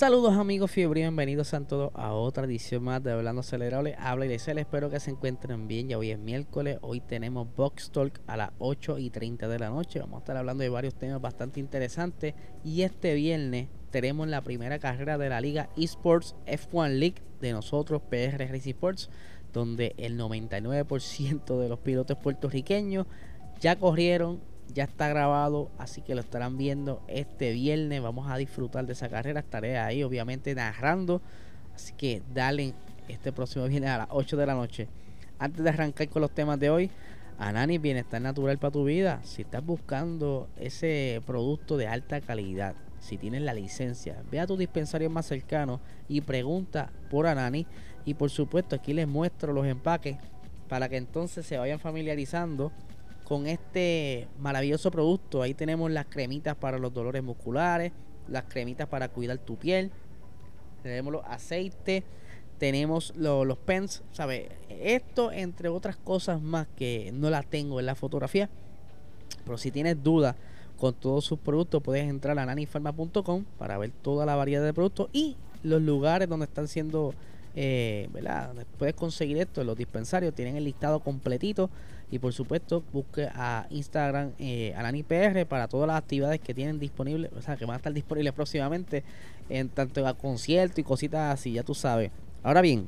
Saludos amigos fiebre, bienvenidos a todos a otra edición más de Hablando Acelerable. Habla y les espero que se encuentren bien. Ya hoy es miércoles, hoy tenemos Box Talk a las 8 y 30 de la noche. Vamos a estar hablando de varios temas bastante interesantes. Y este viernes tenemos la primera carrera de la Liga Esports F1 League de nosotros, PR Racing Sports, donde el 99% de los pilotos puertorriqueños ya corrieron ya está grabado, así que lo estarán viendo este viernes. Vamos a disfrutar de esa carrera. Estaré ahí, obviamente, narrando. Así que dale este próximo viernes a las 8 de la noche. Antes de arrancar con los temas de hoy, Anani Bienestar Natural para tu vida. Si estás buscando ese producto de alta calidad, si tienes la licencia, ve a tu dispensario más cercano y pregunta por Anani. Y por supuesto, aquí les muestro los empaques para que entonces se vayan familiarizando con este maravilloso producto. Ahí tenemos las cremitas para los dolores musculares, las cremitas para cuidar tu piel, tenemos los aceites, tenemos los pens, ¿sabes? Esto entre otras cosas más que no las tengo en la fotografía, pero si tienes dudas con todos sus productos puedes entrar a nanifarma.com para ver toda la variedad de productos y los lugares donde están siendo eh, ¿verdad? Puedes conseguir esto los dispensarios, tienen el listado completito y por supuesto busque a Instagram eh, PR para todas las actividades que tienen disponibles, o sea, que van a estar disponibles próximamente en tanto a conciertos y cositas así, ya tú sabes. Ahora bien,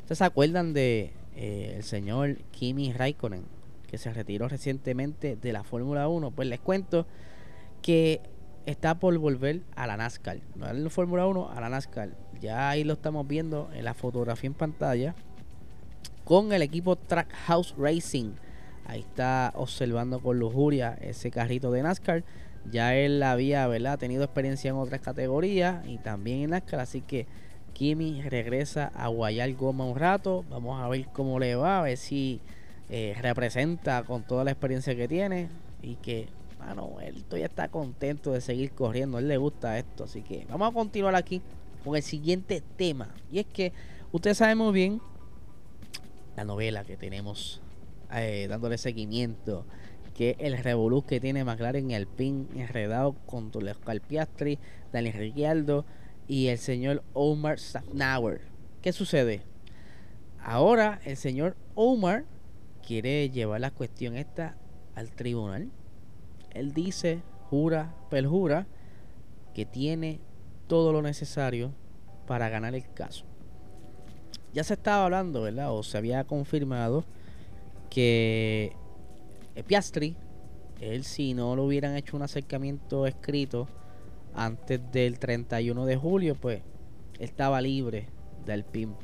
¿ustedes se acuerdan de eh, el señor Kimi Raikkonen que se retiró recientemente de la Fórmula 1? Pues les cuento que está por volver a la NASCAR. No en la Fórmula 1, a la NASCAR. Ya ahí lo estamos viendo en la fotografía en pantalla. Con el equipo Trackhouse Racing. Ahí está observando con lujuria ese carrito de NASCAR. Ya él había ¿verdad? tenido experiencia en otras categorías y también en NASCAR. Así que Kimi regresa a guayar goma un rato. Vamos a ver cómo le va. A ver si eh, representa con toda la experiencia que tiene. Y que mano, él todavía está contento de seguir corriendo. A él le gusta esto. Así que vamos a continuar aquí con el siguiente tema. Y es que ustedes saben muy bien la novela que tenemos eh, dándole seguimiento. Que el revolú que tiene McLaren y Alpine enredado con Oscar Piastri, Daniel Ricciardo y el señor Omar Safnauer. ¿Qué sucede? Ahora el señor Omar quiere llevar la cuestión esta al tribunal él dice, jura, perjura, que tiene todo lo necesario para ganar el caso. Ya se estaba hablando, ¿verdad? O se había confirmado que Piastri, él si no lo hubieran hecho un acercamiento escrito antes del 31 de julio, pues estaba libre del PIM.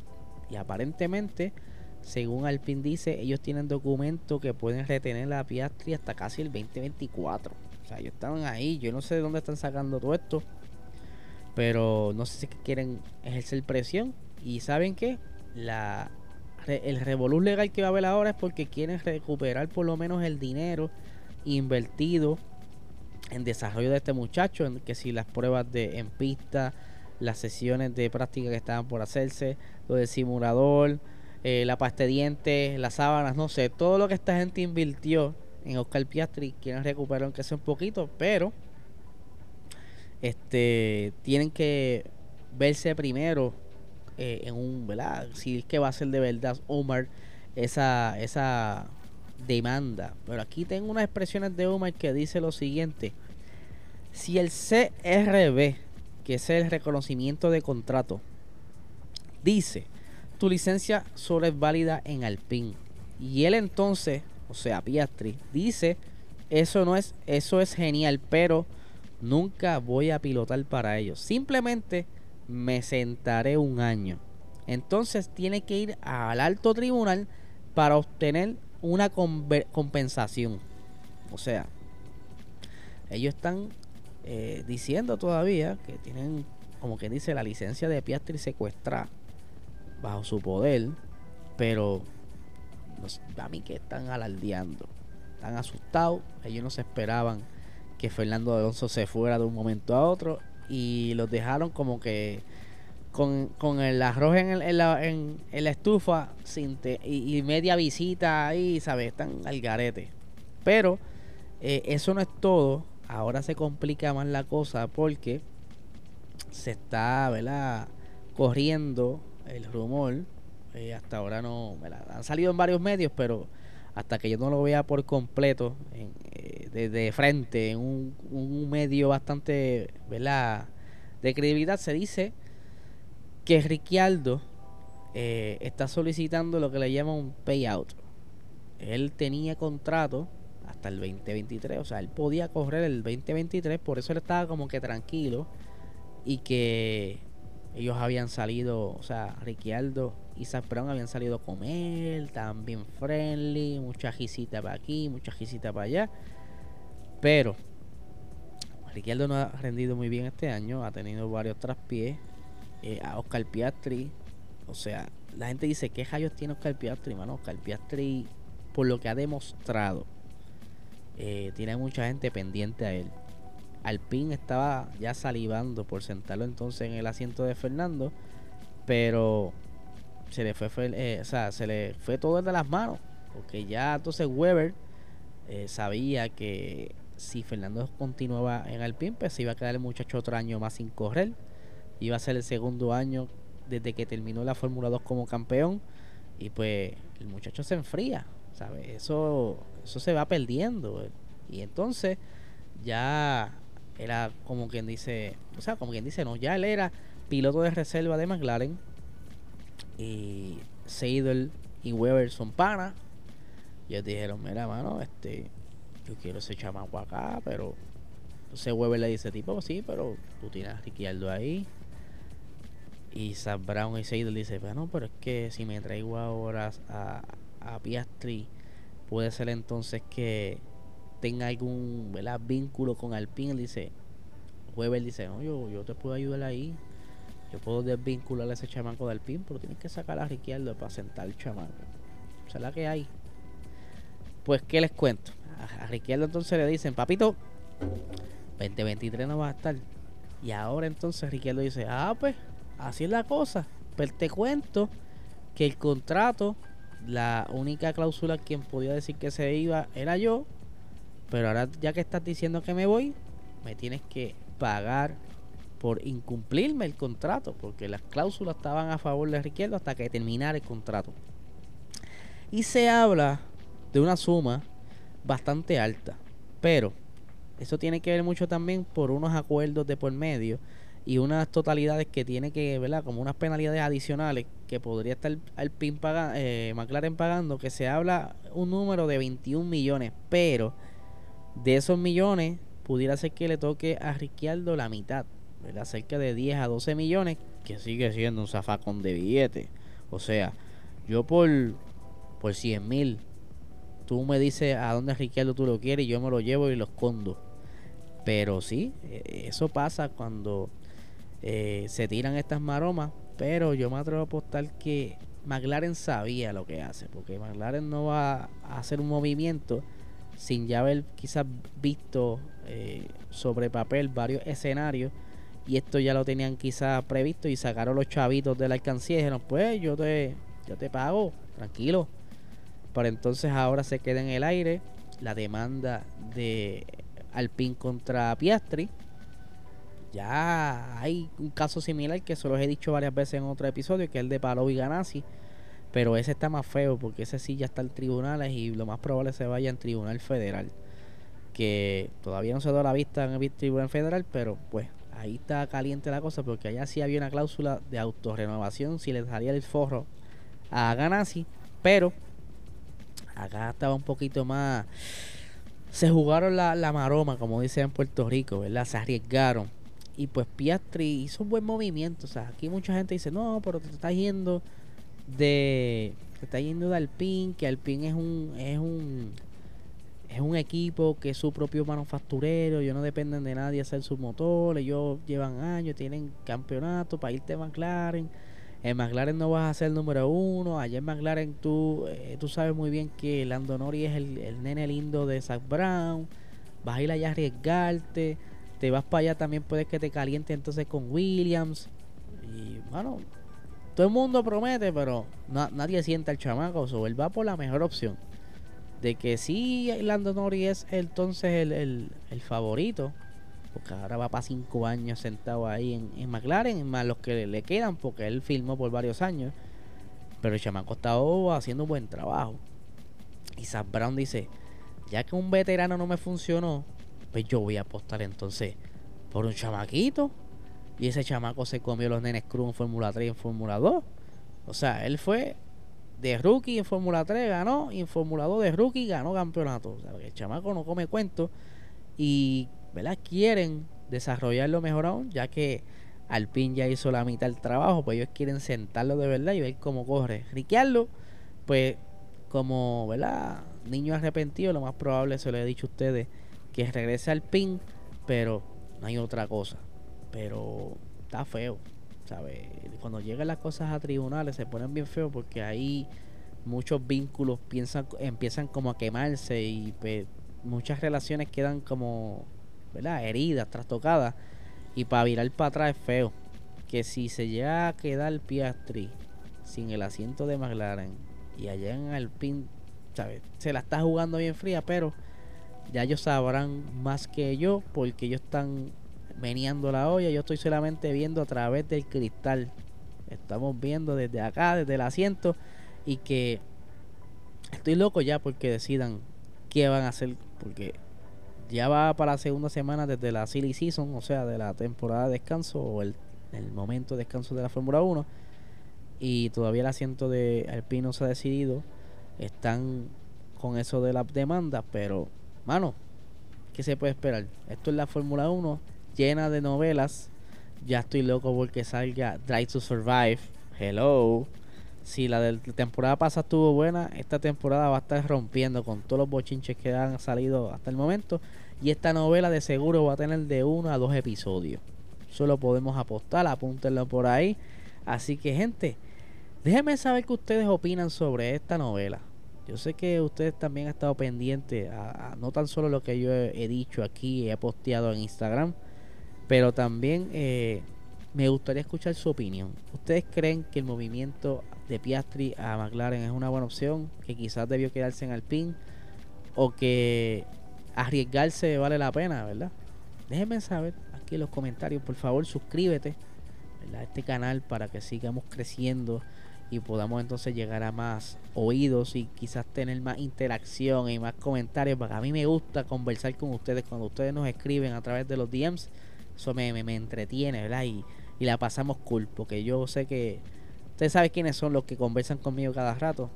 Y aparentemente según Alpine dice, ellos tienen documentos que pueden retener la Piastri hasta casi el 2024. O sea, ellos estaban ahí. Yo no sé de dónde están sacando todo esto. Pero no sé si quieren ejercer presión. Y ¿saben qué? La, el revolú legal que va a haber ahora es porque quieren recuperar por lo menos el dinero invertido en desarrollo de este muchacho. En que si las pruebas de en pista, las sesiones de práctica que estaban por hacerse, lo del simulador eh, la pasta dientes, las sábanas, no sé, todo lo que esta gente invirtió en Oscar Piastri, quieren recuperar aunque sea un poquito, pero este tienen que verse primero eh, en un. Si es que va a ser de verdad Omar esa, esa demanda. Pero aquí tengo unas expresiones de Omar que dice lo siguiente. Si el CRB, que es el reconocimiento de contrato, dice tu licencia solo es válida en Alpine. Y él entonces, o sea, Piastri, dice, eso no es, eso es genial, pero nunca voy a pilotar para ellos. Simplemente me sentaré un año. Entonces tiene que ir al alto tribunal para obtener una compensación. O sea, ellos están eh, diciendo todavía que tienen como quien dice, la licencia de Piastri secuestrada bajo su poder, pero a mí que están alardeando, están asustados, ellos no se esperaban que Fernando Alonso se fuera de un momento a otro y los dejaron como que con, con el arroz en, en, la, en, la, estufa sin y, media visita ahí, ¿sabes? Están al garete. Pero eh, eso no es todo. Ahora se complica más la cosa porque se está, ¿verdad? Corriendo el rumor. Eh, hasta ahora no, ¿verdad? Han salido en varios medios, pero hasta que yo no lo vea por completo, en, de, frente, en un, un medio bastante, ¿verdad? De credibilidad, se dice que Ricciardo eh, está solicitando lo que le llama un payout. Él tenía contrato hasta el 2023, o sea, él podía correr el 2023, por eso él estaba como que tranquilo y que ellos habían salido, o sea, Ricciardo y Zach habían salido a comer, también friendly, mucha para aquí, mucha para allá, pero Ricciardo no ha rendido muy bien este año, ha tenido varios traspiés, eh, a Oscar Piastri. O sea, la gente dice, ¿qué rayos tiene Oscar Piastri? Mano, Oscar Piastri, por lo que ha demostrado, eh, tiene mucha gente pendiente a él. Alpine estaba ya salivando por sentarlo entonces en el asiento de Fernando, pero se le fue, eh, o sea, se le fue todo de las manos, porque ya entonces Weber sabía que si Fernando continuaba en Alpine, pues se iba a quedar el muchacho otro año más sin correr. Iba a ser el segundo año desde que terminó la Fórmula 2 como campeón. Y pues el muchacho se enfría, ¿sabes? Eso, eso se va perdiendo. Y entonces ya era como quien dice, o sea, como quien dice, no, ya él era piloto de reserva de McLaren. Y Seidel y Weber son panas. Y ellos dijeron, mira, mano, este, yo quiero ese chamaco acá, pero entonces Weber le dice, tipo, sí, pero tú tienes a Ricciardo ahí. Y Sam Brown y Seidel dice, bueno, pero es que si me traigo ahora a, a Piastri, puede ser entonces que tenga algún vínculo con Alpine. Dice, Weber dice, no, yo, yo te puedo ayudar ahí. Yo puedo desvincular a ese chamaco de Alpine, pero tienes que sacar a Ricciardo para sentar el chamaco. O sea, la que hay. Pues, ¿qué les cuento? A, Ricciardo entonces le dicen, papito, 2023 no va a estar. Y ahora entonces Ricciardo dice, ah, pues así es la cosa. Pero te cuento que el contrato, la única cláusula quien podía decir que se iba era yo. Pero ahora ya que estás diciendo que me voy, me tienes que pagar por incumplirme el contrato. Porque las cláusulas estaban a favor de Riqueldo hasta que terminara el contrato. Y se habla de una suma bastante alta. Pero eso tiene que ver mucho también por unos acuerdos de por medio y unas totalidades que tiene que, ¿verdad? Como unas penalidades adicionales que podría estar al PIN pagando, eh, McLaren pagando, que se habla un número de 21 millones, pero de esos millones pudiera ser que le toque a Ricciardo la mitad, ¿verdad? Cerca de 10 a 12 millones, que sigue siendo un zafacón de billete. O sea, yo por, por 100 mil, tú me dices a dónde Ricciardo tú lo quieres y yo me lo llevo y lo escondo. Pero sí, e, eso pasa cuando eh, se tiran estas maromas, pero yo me atrevo a apostar que McLaren sabía lo que hace, porque McLaren no va a hacer un movimiento sin ya haber quizás visto eh, sobre papel varios escenarios y esto ya lo tenían quizás previsto y sacaron los chavitos de la alcancía y dijeron pues yo te, yo te pago, tranquilo. Pero entonces ahora se queda en el aire la demanda de Alpine contra Piastri ya hay un caso similar que se los he dicho varias veces en otro episodio, que es el de Palo y Ganassi. Pero ese está más feo porque ese sí ya está en tribunales y lo más probable es se vaya en tribunal federal. Que todavía no se da la vista en el tribunal federal, pero pues ahí está caliente la cosa porque allá sí había una cláusula de autorrenovación si le salía el forro a Ganassi. Pero acá estaba un poquito más. Se jugaron la, la maroma, como dicen en Puerto Rico, ¿verdad? Se arriesgaron y pues Piastri hizo un buen movimiento. O sea, aquí mucha gente dice, no, pero te estás yendo de. Te estás yendo de Alpine, que Alpine es un. es un. es un equipo que es su propio manufacturero, ellos no dependen de nadie hacer sus motores, ellos llevan años, tienen campeonato para irte a McLaren. En McLaren no vas a ser el número uno, allá en McLaren tú, eh, tú sabes muy bien que Lando Norris es el, el nene lindo de Zach Brown, vas a ir allá a arriesgarte, te vas para allá también puedes que te caliente entonces con Williams. Y bueno, todo el mundo promete, pero nadie sienta el chamaco, o él va por la mejor opción. De que sí, Lando Norris es entonces el, favorito, porque ahora va para cinco años sentado ahí en, McLaren, más los que le, quedan, porque él filmó por varios años. Pero el chamaco está haciendo un buen trabajo. Y Zach Brown dice, ya que un veterano no me funcionó, pues yo voy a apostar entonces por un chamaquito. Y ese chamaco se comió los nenes cruz en Fórmula 3 y en Fórmula 2. O sea, él fue de rookie en Fórmula 3 ganó y en Fórmula 2 de rookie ganó campeonato. O sea, el chamaco no come cuento y ¿verdad? quieren desarrollarlo mejor aún, ya que Alpine ya hizo la mitad del trabajo, pues ellos quieren sentarlo de verdad y ver cómo corre. Riquearlo, pues como ¿verdad? niño arrepentido, lo más probable, se lo he dicho a ustedes, que regrese al PIN, pero no hay otra cosa. Pero está feo, ¿sabes? Cuando llegan las cosas a tribunales se ponen bien feos porque ahí muchos vínculos piensan, empiezan como a quemarse y pues, muchas relaciones quedan como, ¿verdad? Heridas, trastocadas. Y para virar para atrás es feo. Que si se llega a quedar Piastri sin el asiento de McLaren y allá en Alpine, ¿sabes? Se la está jugando bien fría, pero ya ellos sabrán más que yo porque ellos están meneando la olla, yo estoy solamente viendo a través del cristal. Estamos viendo desde acá, desde el asiento, y que estoy loco ya porque decidan qué van a hacer, porque ya va para la segunda semana desde la silly season, o sea, de la temporada de descanso o el, el momento de descanso de la Fórmula 1, y todavía el asiento de Alpino se ha decidido. Están con eso de las demandas, pero, mano, ¿qué se puede esperar? Esto es la Fórmula 1 llena de novelas. Ya estoy loco porque salga Drive to Survive. Hello. Si la de temporada pasada estuvo buena, esta temporada va a estar rompiendo con todos los bochinches que han salido hasta el momento. Y esta novela de seguro va a tener de uno a dos episodios. Solo podemos apostar, apúntenlo por ahí. Así que gente, déjenme saber qué ustedes opinan sobre esta novela. Yo sé que ustedes también han estado pendientes a, no tan solo lo que yo he, dicho aquí, he posteado en Instagram, pero también eh, me gustaría escuchar su opinión. ¿Ustedes creen que el movimiento de Piastri a McLaren es una buena opción? ¿Que quizás debió quedarse en Alpine? ¿O que arriesgarse vale la pena, verdad? Déjenme saber aquí en los comentarios. Por favor, suscríbete a este canal para que sigamos creciendo y podamos entonces llegar a más oídos y quizás tener más interacción y más comentarios. Porque a mí me gusta conversar con ustedes cuando ustedes nos escriben a través de los DMs eso me, me, entretiene, ¿verdad? Y, y, la pasamos cool, porque yo sé que ustedes saben quiénes son los que conversan conmigo cada rato.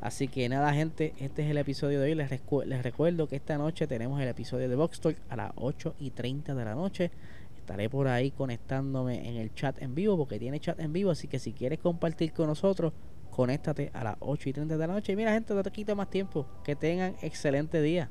Así que nada, gente, este es el episodio de hoy. Les, les recuerdo que esta noche tenemos el episodio de Box Talk a las 8 y 30 de la noche. Estaré por ahí conectándome en el chat en vivo, porque tiene chat en vivo. Así que si quieres compartir con nosotros, conéctate a las 8 y 30 de la noche. Y mira, gente, no te quito más tiempo. Que tengan excelente día.